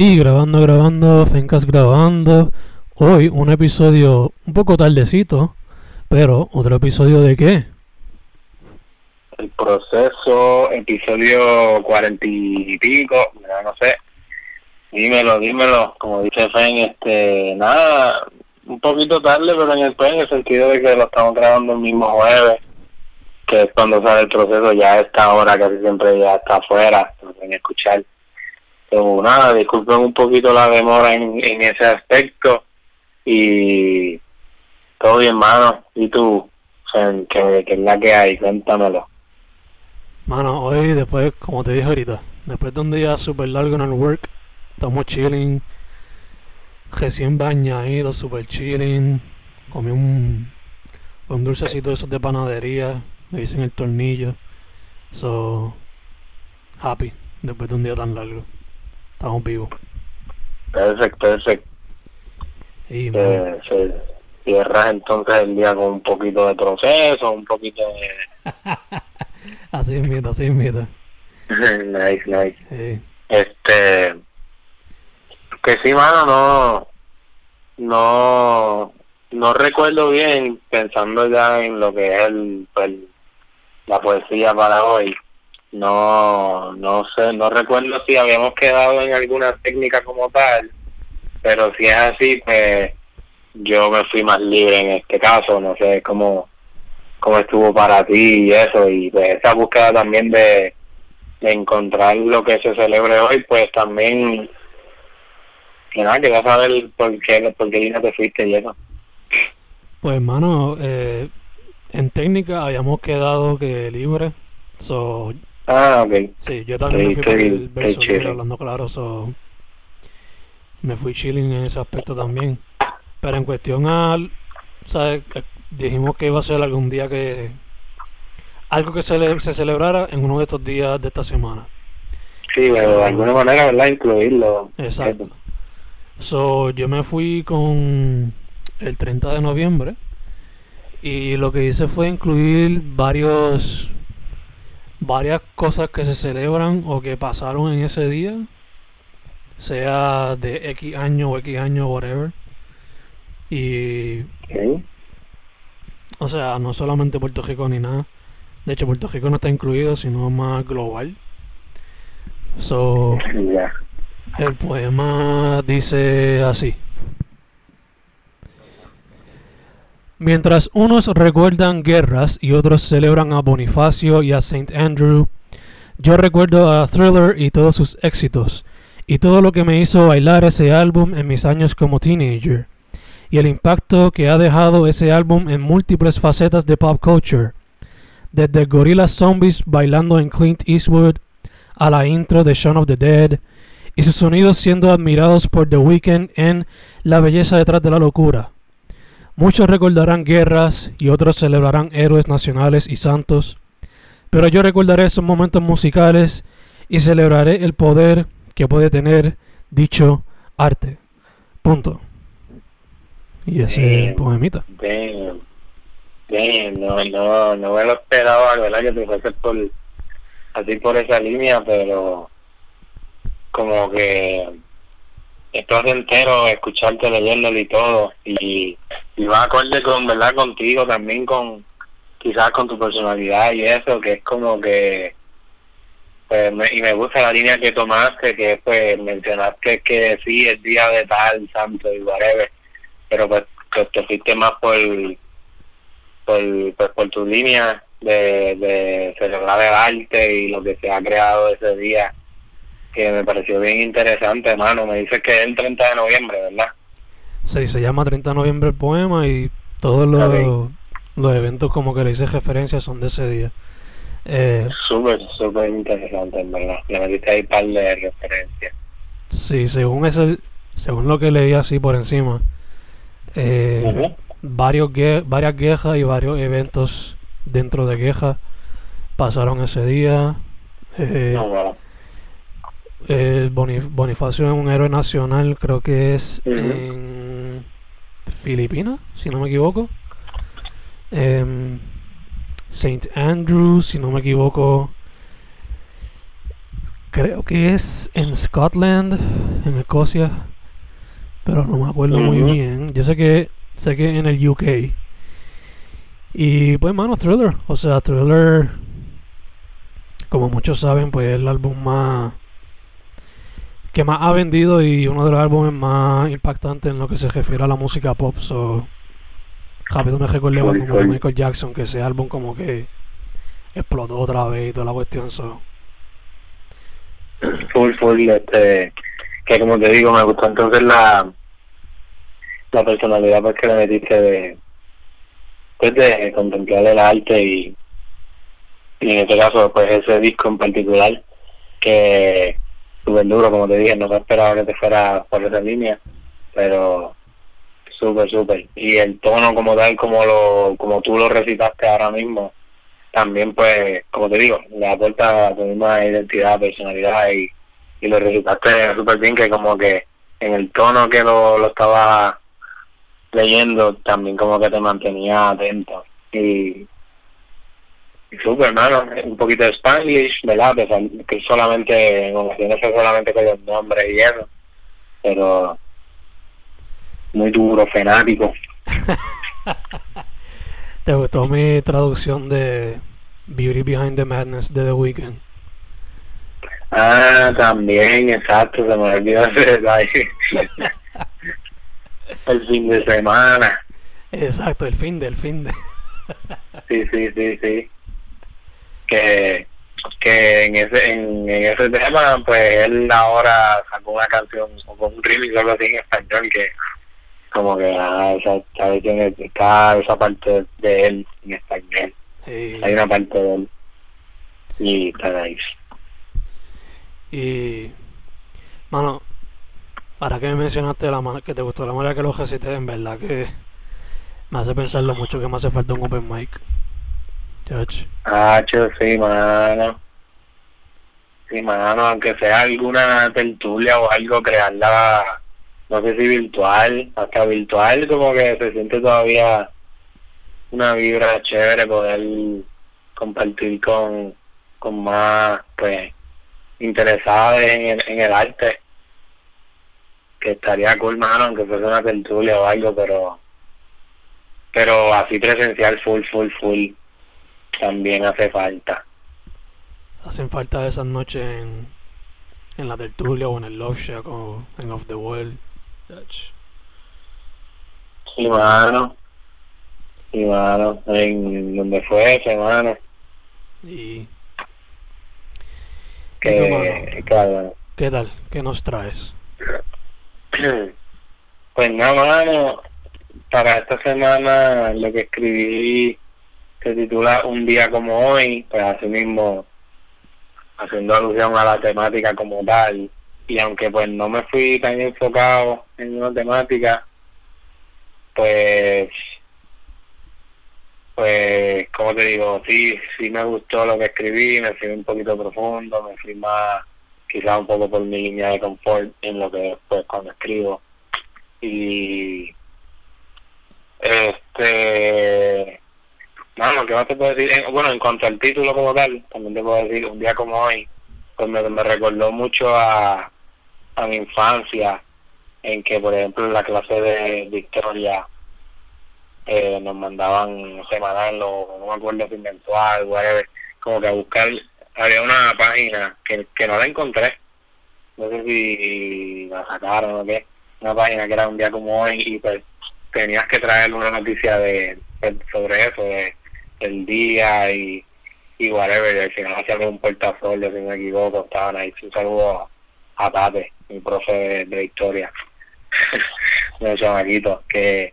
Y grabando, grabando, Fencas grabando. Hoy un episodio un poco tardecito, pero otro episodio de qué? El proceso, episodio cuarenta y pico, ya no sé. Dímelo, dímelo, como dice Fen, este, nada, un poquito tarde, pero en el, pues, en el sentido de que lo estamos grabando el mismo jueves, que es cuando sale el proceso, ya esta hora casi siempre ya está afuera, no pueden escuchar. Pero nada, disculpen un poquito la demora en, en ese aspecto y todo bien, mano. ¿Y tú? Fen, ¿qué, qué es la que hay? Cuéntamelo. Mano, hoy después, como te dije ahorita, después de un día súper largo en el work, estamos chilling, recién bañadito, super chilling, comí un, un dulcecito de esos de panadería, le dicen el tornillo, so, happy, después de un día tan largo, estamos vivos. Perfecto, perfecto. Y, mano, Eh, se cierra entonces el día con un poquito de proceso, un poquito de... así es mita, así es nice, nice. Eh, Este, que sí, mano, no, no, no recuerdo bien, pensando ya en lo que es el, pues, la poesía para hoy. No, no sé, no recuerdo si habíamos quedado en alguna técnica como tal, pero si es así, pues yo me fui más libre en este caso, no sé cómo, cómo estuvo para ti y eso, y pues esa búsqueda también de, de encontrar lo que se celebre hoy, pues también, que nada, quería saber por qué, por qué línea te fuiste y. Pues hermano, eh, en técnica habíamos quedado que libre, so, Ah, ok. Sí, yo también me fui Sí, por el verso libre, hablando claro, so, me fui chilling en ese aspecto también. Pero en cuestión al, ¿sabes? Eh, Dijimos que iba a ser algún día que, algo que se, le- se celebrara en uno de estos días de esta semana. Sí, pero de alguna manera, ¿verdad? Incluirlo. Exacto. So, yo me fui con el 30 de noviembre y lo que hice fue incluir varios varias cosas que se celebran o que pasaron en ese día, sea de X año o X año, whatever. Y, Ok. o sea, no solamente Puerto Rico ni nada. De hecho, Puerto Rico no está incluido, sino más global. So. El poema dice así. Mientras unos recuerdan guerras y otros celebran a Bonifacio y a Saint Andrew, yo recuerdo a Thriller y todos sus éxitos, y todo lo que me hizo bailar ese álbum en mis años como teenager, y el impacto que ha dejado ese álbum en múltiples facetas de pop culture, desde Gorilla Zombies bailando en Clint Eastwood, a la intro de Shaun of the Dead, y sus sonidos siendo admirados por The Weeknd en La belleza detrás de la locura. Muchos recordarán guerras y otros celebrarán héroes nacionales y santos, pero yo recordaré esos momentos musicales y celebraré el poder que puede tener dicho arte. Punto. Y ese es el poemita. Bien, bien, no, no, no me lo esperaba, ¿verdad? Que te fuese por, así por esa línea, pero como que esto es entero, escucharte leyéndolo y todo, y, y va acorde con, ¿verdad? Contigo también, con quizás con tu personalidad y eso, que es como que, pues, me- y me gusta la línea que tomaste, que pues mencionaste que sí, el día de tal, santo y whatever, pero pues que te fuiste más por por, pues, por tu línea de, de celebrar el arte y lo que se ha creado ese día que me pareció bien interesante hermano me dices que es el 30 de noviembre verdad Sí, se llama 30 de noviembre el poema y todos los, los eventos como que le hice referencia son de ese día. Eh, súper súper interesante en verdad le metiste ahí un par de referencias Sí, según ese, según lo que leí así por encima, eh, varios varias quejas y varios eventos dentro de quejas pasaron ese día. Eh, No, bueno. Bonif- Bonifacio es un héroe nacional, creo que es en Filipinas, si no me equivoco. Em, Saint Andrew, si no me equivoco, creo que es en Scotland, en Escocia, pero no me acuerdo muy bien. Yo sé que sé que en el UK. Y pues, mano, Thriller. O sea, Thriller, como muchos saben, pues es el álbum más que más ha vendido y uno de los álbumes más impactantes en lo que se refiere a la música pop. So, rápido me recordé cuando murió. Michael Jackson que ese álbum como que explotó otra vez y toda la cuestión. So, full full este que como te digo me gustó entonces la la personalidad pues que le metiste de pues de contemplar el arte y y en este caso pues ese disco en particular que súper duro como te dije no me esperaba que te fuera por esa línea pero súper súper. Y el tono como tal como lo como tú lo recitaste ahora mismo también pues como te digo le aporta tu misma identidad personalidad y, y lo recitaste súper bien que como que en el tono que lo, lo estaba leyendo también como que te mantenía atento. Y, hermano un poquito de Spanglish verdad que solamente en ocasiones es solamente con los nombres y eso pero muy duro fanático ¿Te gustó mi traducción de Beauty Behind the Madness de The Weeknd? Ah, también, exacto, se me olvidó ese detalle. El fin de semana. Exacto, el fin del fin de. Sí, sí, sí, sí. Que, que en ese en, en ese tema, pues él ahora sacó una canción o con un remix o algo así en español que como que ah, esa, esa, tiene- está esa parte de él en español. Hay una parte de él. Y está nice. y, mano, para que me mencionaste la que te gustó la manera que lo recité, en verdad que me hace pensar lo mucho que me hace falta un open mic. Chach. Hacho, sí, mano. Sí, mano, aunque sea alguna tertulia o algo, crearla, no sé si virtual, hasta virtual, como que se siente todavía una vibra chévere poder compartir con, con más, pues, interesados en en el arte. Que estaría cool, mano, aunque fuese una tertulia o algo, pero, pero así presencial, full, full, full también hace falta. Hacen falta esas noches en, en la tertulia o en el Love Shack o en Off the World. Sí, mano. Sí, mano. En donde fue ese, mano. Y. ¿Y tú, mano? Que, claro. ¿Qué tal? ¿Qué nos traes? Pues nada, mano. Para esta semana lo que escribí se titula Un día como hoy, pues así mismo haciendo alusión a la temática como tal. Y aunque pues no me fui tan enfocado en una temática, pues pues como te digo, sí, sí me gustó lo que escribí, me fui un poquito profundo, me fui más quizás un poco por mi línea de confort en lo que después cuando escribo. Y este Mano, ¿qué más te puedo decir? Eh, bueno, en cuanto al título como tal, también te puedo decir, un día como hoy, pues me, me recordó mucho a, a mi infancia, en que, por ejemplo, en la clase de, historia eh, nos mandaban semanal o no me acuerdo si mensual, whatever, como que a buscar, había una página que, que no la encontré, no sé si la sacaron o qué, una página que era un día como hoy y pues tenías que traer una noticia de, sobre eso, de el día y, y whatever, y al final hacían un portafolio, si no me equivoco, estaban ahí, un saludo a, a Tate, mi profe de, de historia, de chamaquito, que,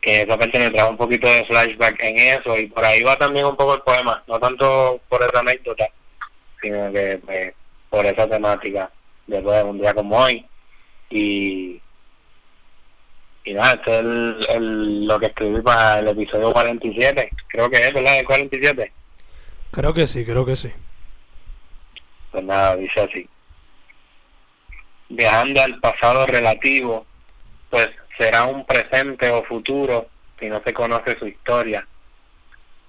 que esa parte me trajo un poquito de flashback en eso, y por ahí va también un poco el poema, no tanto por esa anécdota, sino que pues, por esa temática, después de un día como hoy, y y nada, esto es el, el- lo que escribí para el episodio 47. Creo que es, ¿verdad? El 47. Creo que sí, creo que sí. Pues nada, dice así. Viajando al pasado relativo, pues será un presente o futuro si no se conoce su historia.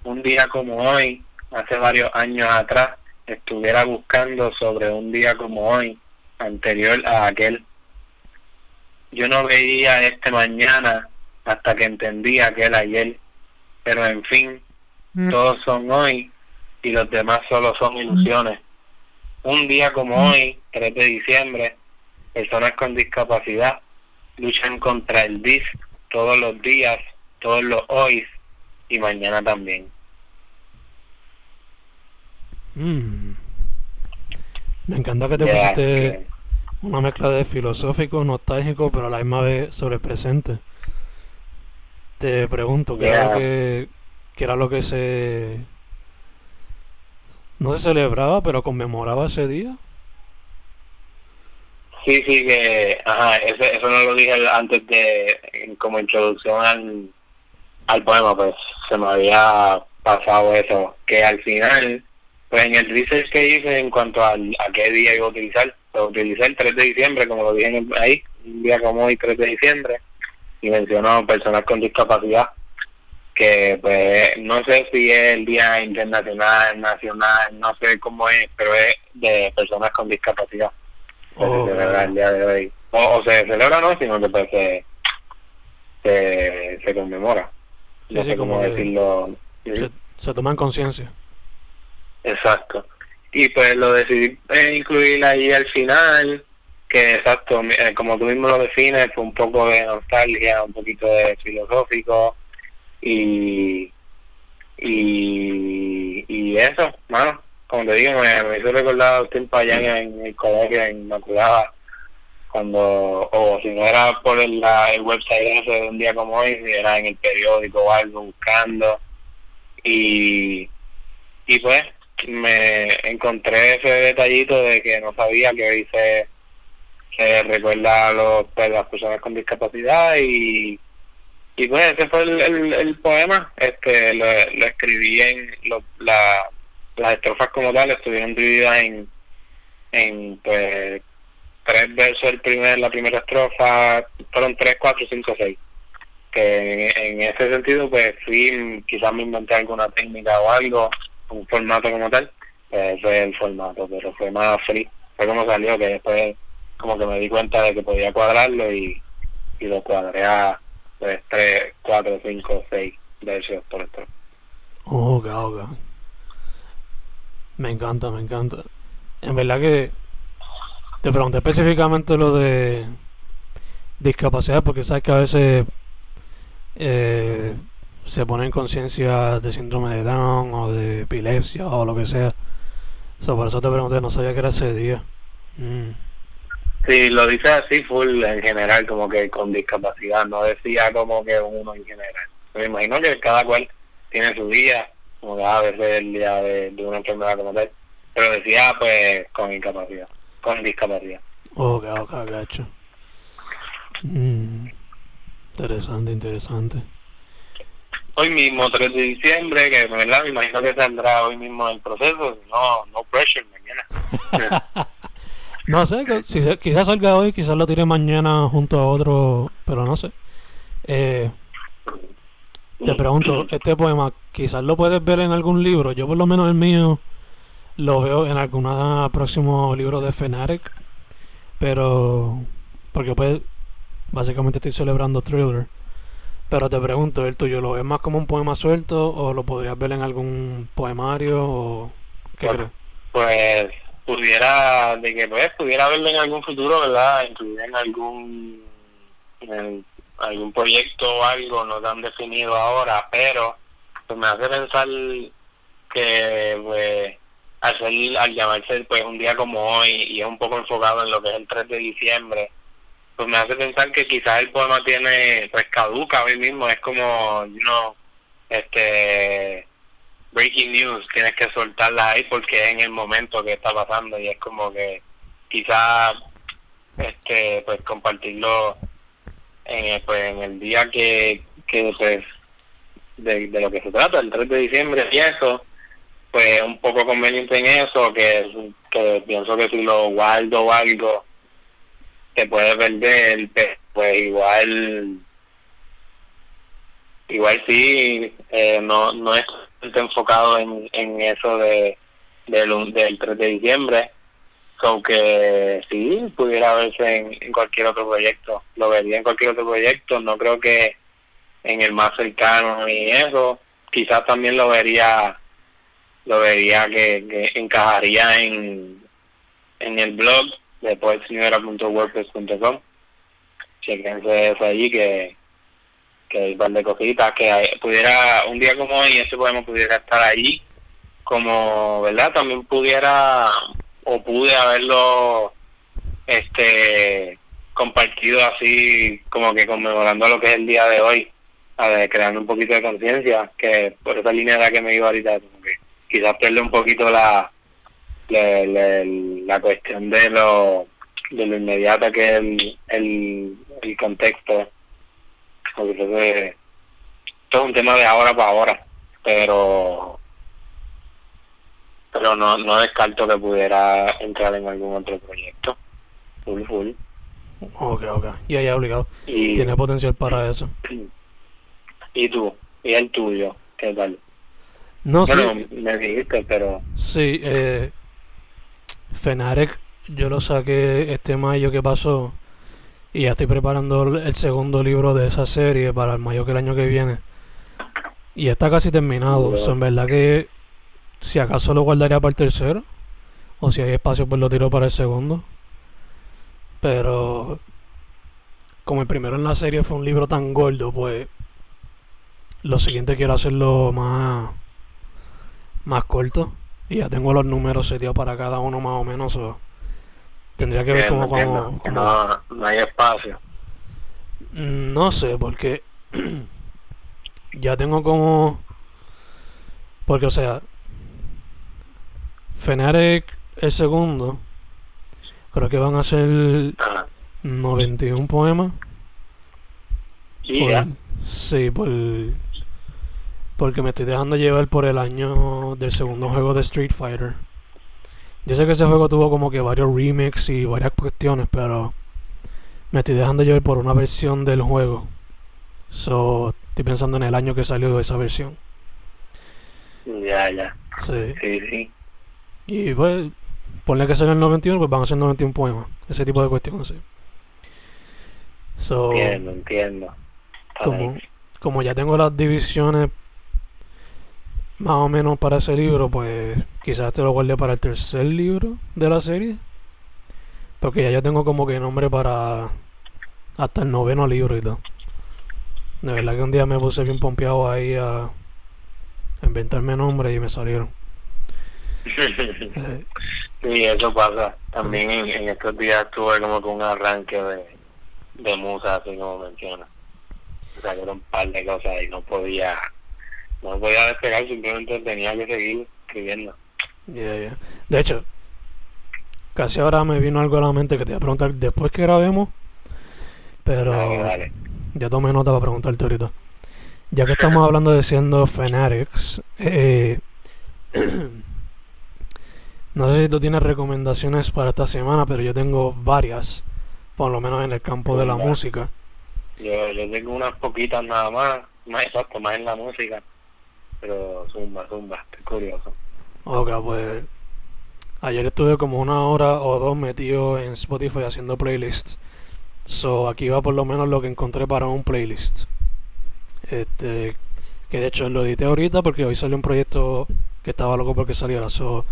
Un día como hoy, hace varios años atrás, estuviera buscando sobre un día como hoy, anterior a aquel. Yo no veía este mañana hasta que entendía que era ayer, pero en fin, mm. todos son hoy y los demás solo son mm. ilusiones. Un día como mm. hoy, 3 de diciembre, personas con discapacidad luchan contra el DIS todos los días, todos los hoy y mañana también. Me encanta que te pusiste una mezcla de filosófico, nostálgico, pero a la misma vez sobre presente. Te pregunto, ¿qué, era lo que, ¿qué era lo que se... no se celebraba, pero conmemoraba ese día? Sí, sí, que ajá, eso no lo dije antes de, como introducción al, al poema, pues se me había pasado eso, que al final, pues en el research que hice en cuanto a, a qué día iba a utilizar, utilicé el 3 de diciembre, como lo dije ahí, un día como hoy, 3 de diciembre, y mencionó personas con discapacidad, que pues no sé si es el Día Internacional, Nacional, no sé cómo es, pero es de personas con discapacidad. Oh, se celebra el día de hoy. O, se celebra no, sino que pues se, se, se conmemora. no sé cómo decirlo. Se, se toma en conciencia. Exacto y pues lo decidí eh, incluir ahí al final que exacto eh, como tú mismo lo defines fue un poco de nostalgia un poquito de filosófico y y, y eso bueno como te digo me, hizo recordar un tiempo allá en, el colegio en Inmaculada cuando o si no era por el, el website ese de un día como hoy si era en el periódico o algo buscando y y pues me encontré ese detallito de que no sabía que hoy se, recuerda a los, pues, las personas con discapacidad y y pues ese fue el, el, poema. Este lo, escribí en la, las estrofas como tal estuvieron divididas en en pues tres versos el primer la primera estrofa fueron tres cuatro cinco seis. Que en, en ese sentido pues fui quizás me inventé alguna técnica o algo un formato como tal, pues es el formato, pero fue más free, fue como salió, que después como que me di cuenta de que podía cuadrarlo y, y lo cuadré a pues, 3, 4, 5, 6 versos por esto. Oh, ok, Me encanta, me encanta. En verdad que te pregunté específicamente lo de discapacidad porque sabes que a veces eh, se pone en conciencia de síndrome de Down o de epilepsia o lo que sea. por eso te pregunté, no sabía que era ese día. Mm. Sí, lo dice así full en general, como que con discapacidad, no decía como que uno en general. Me imagino que cada cual tiene su día, como a veces el día de, una enfermedad como tal, pero decía pues con incapacidad, con discapacidad. Ok, ok, gacho. Mm. Interesante, interesante hoy mismo, 3 de diciembre, que ¿verdad? me imagino que saldrá hoy mismo el proceso, no, no pressure mañana. no sé, si quizás salga hoy, quizás lo tire mañana junto a otro, pero no sé. Eh, te pregunto, este poema, quizás lo puedes ver en algún libro, yo por lo menos el mío lo veo en algún próximo libro de Fnatic, pero porque pues básicamente estoy celebrando Thriller pero te pregunto, ¿el tuyo lo ves más como un poema suelto o lo podrías ver en algún poemario o qué crees? Pues pudiera, de que pues pudiera verlo en algún futuro, ¿verdad? Incluir en algún en algún proyecto o algo, no tan definido ahora, pero pues me hace pensar que pues al, ser, al llamarse pues un día como hoy y es un poco enfocado en lo que es el 3 de diciembre, pues me hace pensar que quizás el poema tiene, pues caduca hoy mismo, es como, you este, breaking news, tienes que soltarla ahí porque es en el momento que está pasando y es como que quizás, este, pues compartirlo en el, pues, en el día que, que pues, de, de lo que se trata, el 3 de diciembre y eso, pues un poco conveniente en eso, que, que pienso que si lo guardo o algo, se puede perder, pues igual igual sí, eh, no, no es enfocado en, en eso de del, del 3 de diciembre, So que sí, pudiera verse en, cualquier otro proyecto. Lo vería en cualquier otro proyecto. No creo que en el más cercano ni eso. Quizás también lo vería lo vería que, que encajaría en, en el blog de poetseñora.wordpress.com. Chequense eso allí que, que hay un par de cositas que pudiera un día como hoy ese poema pudiera estar ahí como verdad también pudiera o pude haberlo este compartido así como que conmemorando lo que es el día de hoy a ver, creando un poquito de conciencia que por esa línea de la que me iba ahorita como que quizás pierde un poquito la la, la, la cuestión de lo de lo inmediato que es el, el, el contexto que esto es un tema de ahora para ahora pero pero no no descarto que pudiera entrar en algún otro proyecto full full Ok, ok. Y ahí obligado. y Tiene potencial para eso. y tú y el tuyo qué tal No sé. me dijiste pero Sí, eh, Fenarek, yo lo saqué este mayo que pasó y ya estoy preparando el segundo libro de esa serie para el mayo que el año que viene. Y está casi terminado. O sea, en verdad que si acaso lo guardaría para el tercero o si hay espacio pues lo tiro para el segundo. Pero como el primero en la serie fue un libro tan gordo, pues lo siguiente quiero hacerlo más más corto. Y ya tengo los números seteados para cada uno más o menos. o tendría que ver entiendo, cómo, no, no hay espacio Mm, No sé, porque ya tengo como... Porque, o sea, Fenarek el segundo, creo que van a ser Ajá. 91 poemas. y Por- ya sí, por, porque me estoy dejando llevar por el año del segundo juego de Street Fighter. Yo sé que ese juego tuvo como que varios remakes y varias cuestiones, pero me estoy dejando llevar por una versión del juego. So, estoy pensando en el año que salió esa versión. ya ya Sí. sí sí Y pues, ponle que salió en el 91, pues van a ser 91 poemas. Ese tipo de cuestiones, sí. So, entiendo entiendo como, como ya tengo las divisiones más o menos para ese libro, pues quizás te lo guarde para el tercer libro de la serie. Porque ya yo tengo como que nombre para hasta el noveno libro y todo. De verdad que un día me puse bien pompeado ahí a, inventarme nombres y me salieron. Sí, eso pasa. También en, en estos días tuve como que un arranque de, de musa, así como mencionas. Salieron un par de cosas y no podía, no podía despegar, simplemente tenía que seguir escribiendo. Yeah, yeah. De hecho, casi ahora me vino algo a la mente que te voy a preguntar después que grabemos. Pero Dale, dale. ya tomé nota para preguntarte ahorita. Ya que estamos hablando de siendo fanatics, eh, no sé si tú tienes recomendaciones para esta semana, pero yo tengo varias, por lo menos en el campo de la música. Yo, yo tengo unas poquitas nada más, más exacto, más en la música. Pero zumba, zumba, estoy curioso. Ok, pues ayer estuve como una hora o dos metido en Spotify haciendo playlists. So aquí va por lo menos lo que encontré para un playlist. Este, que de hecho lo edité ahorita porque hoy salió un proyecto que estaba loco porque saliera. So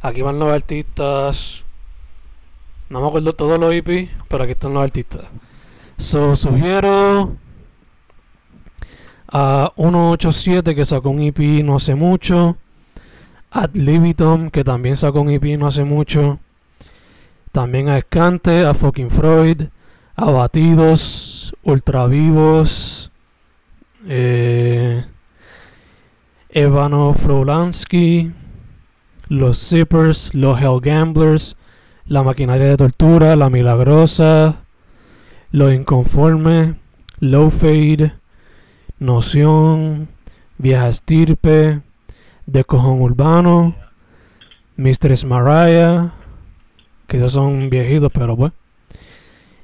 aquí van los artistas. No me acuerdo todos los EP, pero aquí están los artistas. So sugiero a 187 que sacó un EP no hace mucho. Ad libitum, que también sacó un EP no hace mucho. También a Escante, a Fucking Freud, a Batidos, Ultravivos, eh, Evano Frolansky, Los Zippers, Los Hell Gamblers, La Maquinaria de Tortura, La Milagrosa, Los Inconformes, Low Fade, Noción, Vieja Estirpe, de Cojón Urbano, Mistress Mariah, que esos son viejitos, pero pues.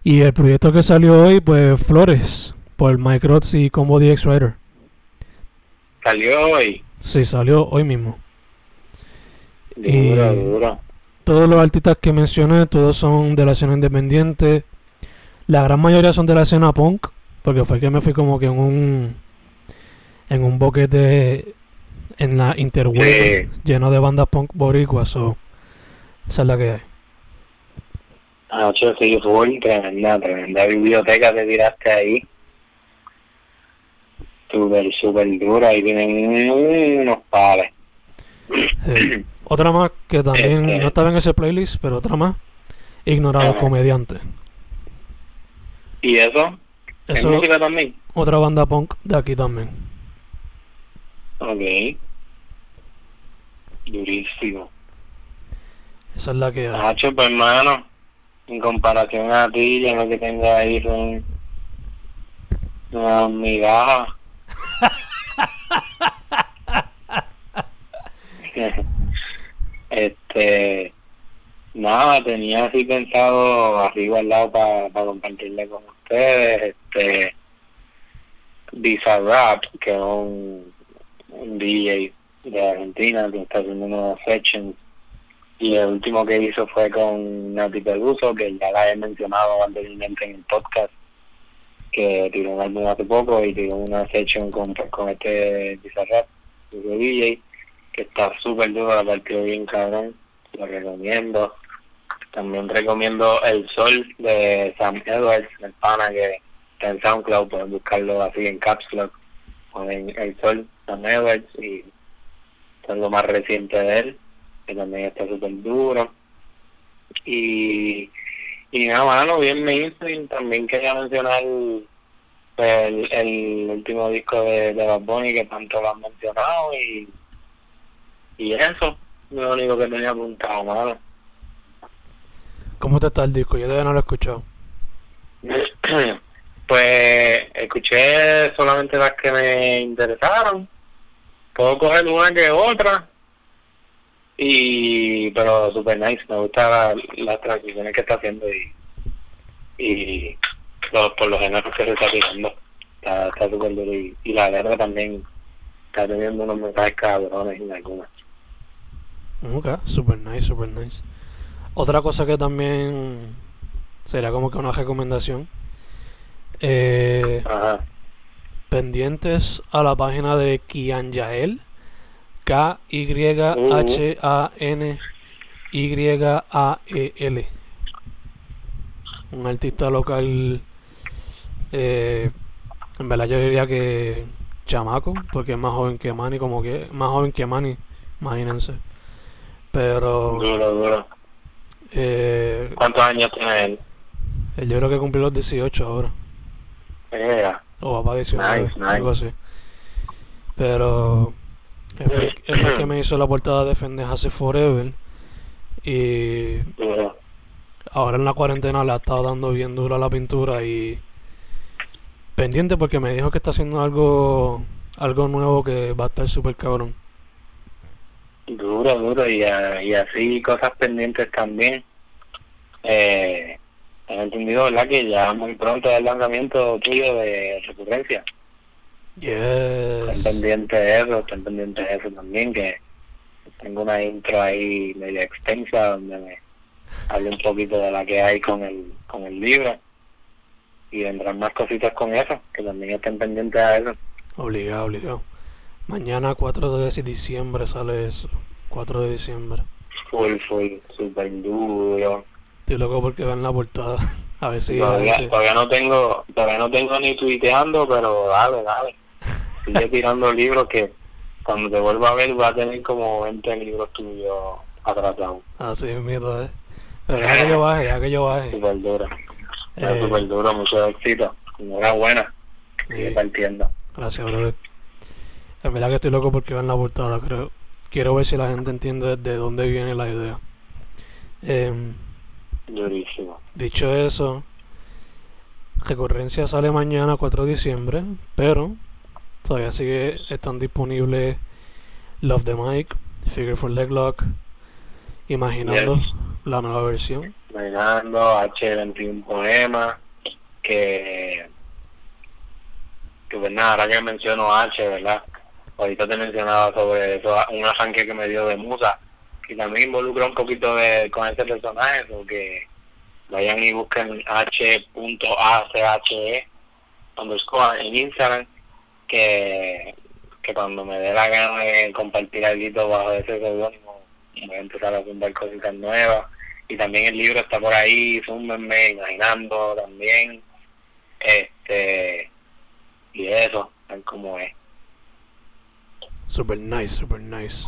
Y el proyecto que salió hoy, pues Flores, por Mike Rods y Combo DX Rider. Salió hoy. Sí, salió hoy mismo. Duro, Y- duro. todos los artistas que mencioné, todos son de la escena independiente. La gran mayoría son de la escena punk, porque fue que me fui como que en un en un boquete en la interweb lleno de bandas punk boricuas, so, esa es la que hay. Anoche sí, full, tremenda, tremenda biblioteca te tiraste ahí. Súper, súper dura y tienen unos pares. Sí. Otra más que también Este- no estaba en ese playlist, pero otra más, Ignorado. Comediante. ¿Y eso? ¿Es Eso, música también? otra banda punk de aquí también. Ok. Durísimo. Esa es la que. Nacho, pues hermano, en comparación a ti, yo lo que tengo ahí son unas migajas. este, nada, tenía así pensado arriba al lado para compartirle con ustedes, este, Bizarrap, que es un, un DJ de Argentina que está haciendo unos sections y el último que hizo fue con Nati Peluso, que ya la he mencionado anteriormente en el podcast, que tiró un álbum hace poco y tiró una session con, con este Bizarrap, DJ, que está súper duro, la partió bien cabrón, lo recomiendo. También recomiendo El Sol de Sam Edwards, el pana que está en SoundCloud, pueden buscarlo así en Caps Lock, ponen El Sol, Edwards y es lo más reciente de él que también está súper duro. Y, y nada, mano, bien mainstream. También quería mencionar el, el último disco de, de Bad Bunny que tanto lo han mencionado y, y eso, es lo único que tenía apuntado, mano. ¿Cómo te está el disco? Yo todavía no lo he escuchado. Pues escuché solamente las que me interesaron. Puedo coger una que otra. Y, pero super nice, me gusta la- las transiciones que está haciendo y, y los, por los géneros que se está tirando. Está, está súper duro y, y la letra también está teniendo unos mensajes cabrones en algunas. Ok, super nice, super nice. Otra cosa que también sería como que una recomendación. Eh, Ajá. Pendientes a la página de Kian Yael. K-Y-H-A-N-Y-A-E-L. Un artista local. eh, en verdad yo diría que chamaco, porque es más joven que Manny, como que más joven que Manny, imagínense. Pero Duro, duro. eh, ¿Cuántos años tiene él? yo creo que cumplió los 18 ahora. Mira, O 19, Nice, nice. algo así. Pero él fue, él fue el que me hizo la portada de Hace Forever. Y ahora en la cuarentena le ha estado dando bien duro a la pintura y pendiente porque me dijo que está haciendo algo algo nuevo que va a estar súper cabrón. Duro, duro, y, a- y así cosas pendientes también. Eh, he entendido, ¿verdad? Que ya muy pronto es el lanzamiento tuyo de recurrencia. Estén Yes. pendientes de eso, estén pendientes de eso también, que tengo una intro ahí media extensa donde me hablo un poquito de la que hay con el, con el libro. Y vendrán más cositas con eso, que también estén pendientes a eso. Obligado, obligado. Mañana 4 de diciembre sale eso. 4 de diciembre. Full, full, super duro. Estoy loco porque vean la portada. A ver si todavía, todavía no tengo todavía no tengo ni tuiteando pero dale dale sigue tirando libros que cuando te vuelva a ver va a tener como 20 libros tuyos atrasados Así es miedo, eh. Pero deja que yo baje, deja que yo baje. super duro Eh, super duro mucho éxito enhorabuena sigue Sí. partiendo Gracias, brother. En verdad que estoy loco porque vean la portada, creo. Quiero ver si la gente entiende de dónde viene la idea. Em, durísimo dicho eso, Recurrencia sale mañana 4 de diciembre, pero todavía sigue, están disponibles Love the Mic, Figure for Leglock, Imaginando, Yes. la nueva versión. Reinando H21 Poema que que pues nada ahora que menciono H verdad ahorita te mencionaba sobre eso un arranque que me dio de musa y también involucra un poquito de con ese personaje, porque vayan y busquen h.ache underscore en Instagram, que, que cuando me dé la gana de compartir algo bajo ese seudónimo, voy a empezar a comprar cositas nuevas. Y también el libro está por ahí, zúmbenme, imaginando también. Este, y eso, tal como es. Super nice, super nice.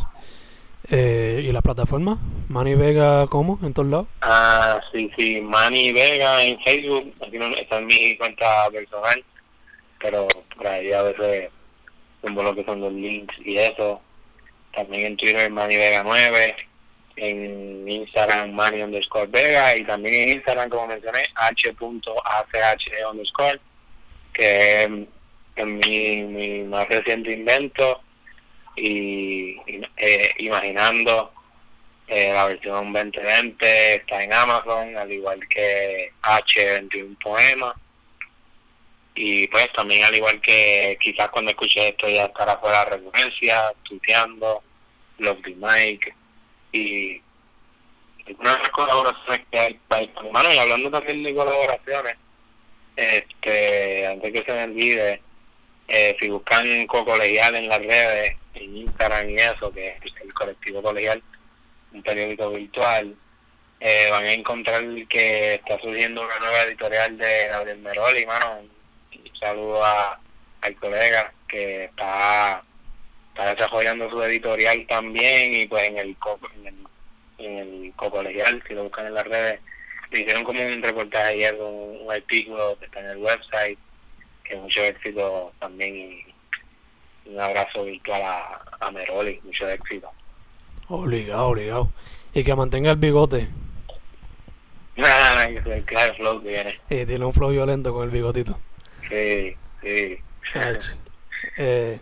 Eh, ¿Y la plataforma? ¿Manny Vega cómo? ¿En todos lados? Ah, sí, sí, Manny Vega en Facebook, aquí no, está en mi cuenta personal, pero por ahí a veces pongo lo que son los links y eso. También en Twitter Manny Vega 9, en Instagram Manny underscore Vega y también en Instagram, como mencioné, h.ach underscore, que es mi, mi más reciente invento y, eh, imaginando eh, la versión 2020 está en Amazon al igual que H21 Poema. Y pues también al igual que quizás cuando escuche esto ya estará fuera de recurrencia, tuteando, Love the Mike y una de que hay bueno y hablando también de colaboraciones este antes que se me olvide eh, si buscan Cocolegial en las redes en Instagram y eso, que es el colectivo colegial, un periódico virtual, eh, van a encontrar que está surgiendo una nueva editorial de Gabriel Meroli, mano. Un saludo a, al colega que está, está desarrollando su editorial también y pues en el, en el, en el colegial, si lo buscan en las redes, le hicieron como un reportaje ayer, un, un artículo que está en el website, que mucho éxito también y un abrazo virtual a, a Meroli, mucho éxito. Obligado, obligado. Y que mantenga el bigote. claro, flow que viene. Y tiene un flow violento con el bigotito. Sí, sí. eh,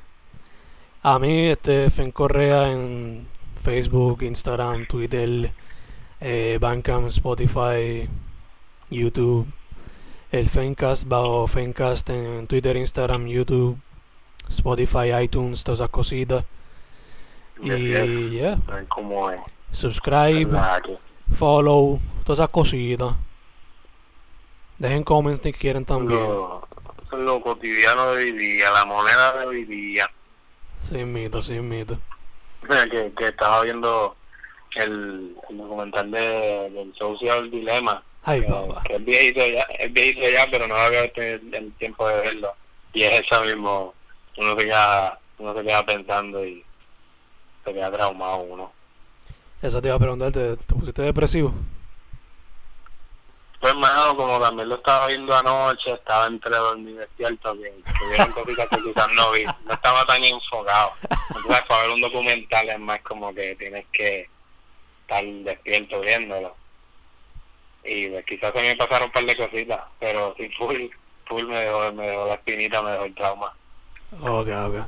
a mí, este, Fen Correa en Facebook, Instagram, Twitter, eh, Bandcamp, Spotify, YouTube. El Fencast bajo Fencast en Twitter, Instagram, YouTube, Spotify, iTunes, todas esas cositas. Y ya. Como es. Subscribe, follow, todas esas cositas. Dejen comments si quieren también. Lo, lo cotidiano de hoy día, la moneda de hoy día. Sin mito, sin mito. Que, que estaba viendo el, el documental de, del Social Dilemma. Ay, papá. que es viejito ya, es viejito ya, pero no había tenido el tiempo de verlo. Y es eso mismo uno se queda, uno se queda pensando y se queda traumado uno. Eso te iba a preguntar, ¿te, te pusiste depresivo? Pues hermano, como también lo estaba viendo anoche, estaba entre dormir y despierto, que tuvieron cositas que quizás no vi, no estaba tan enfocado. Entonces, para ver un documental es más como que tienes que estar despierto viéndolo. Y pues, quizás se me pasaron un par de cositas, pero sí, full, full me dejó, me dejó la espinita, me dejó el trauma. Ok, ok.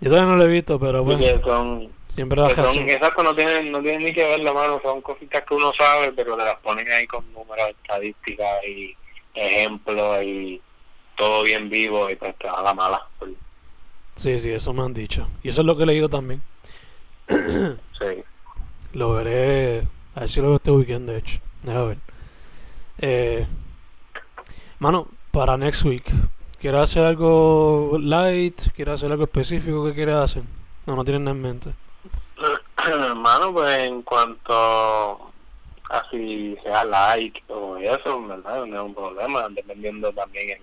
Yo todavía no lo he visto, pero bueno, que son, siempre la que son exacto, no tienen, no tienen ni que ver la mano, son cositas que uno sabe, pero te las ponen ahí con números, estadísticas y ejemplos y todo bien vivo y pues te da la mala. Sí, sí, eso me han dicho. Y eso es lo que he leído también. Sí. Lo veré. A ver si lo veo este weekend, de hecho. Deja ver. Eh, mano, para next week, ¿quieres hacer algo light? ¿Quieres hacer algo específico que quieres hacer? No, no tienes nada en mente. Hermano, pues en cuanto a si sea like o eso, en ¿verdad? No es un problema, dependiendo también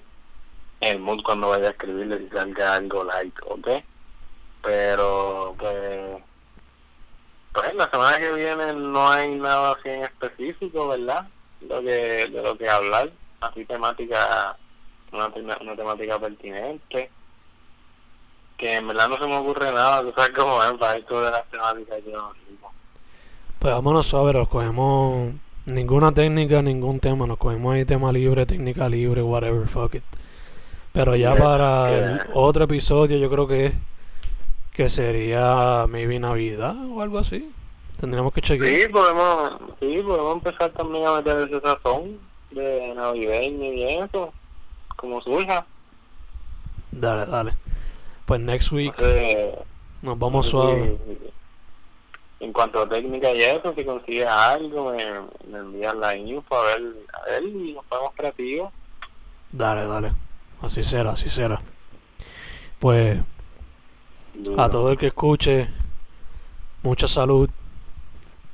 el, el mood cuando vaya a escribirle si salga algo like o qué. Pero, pues, pues la semana que viene no hay nada así en específico, ¿verdad? Lo que, de lo que hablar, así temática, una, una temática pertinente que en verdad no se me ocurre nada, tú sabes cómo es, para esto de las temáticas yo. Pues vámonos suave, nos cogemos ninguna técnica, ningún tema, nos cogemos ahí tema libre, técnica libre, whatever, fuck it. Pero ya Yeah, para el otro episodio yo creo que que sería maybe Navidad o algo así. Tendríamos que chequear. Sí, podemos, sí, podemos empezar también a meter ese sazón de navideño y eso, como surja. Dale, dale. Pues next week Eh, nos vamos sí, suave. en cuanto a técnica y eso, si consigues algo, me, me envías la info a ver, a ver y nos ponemos creativos. Dale, dale. Así será, así será. Pues a todo el que escuche, mucha salud,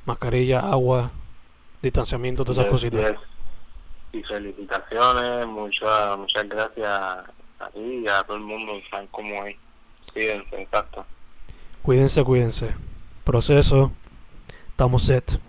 mascarilla, agua, distanciamiento, todas esas Yes, cositas. yes. Y felicitaciones, muchas muchas gracias a ti y a todo el mundo, están como ahí. Cuídense, exacto. Cuídense, cuídense. Proceso. Estamos set.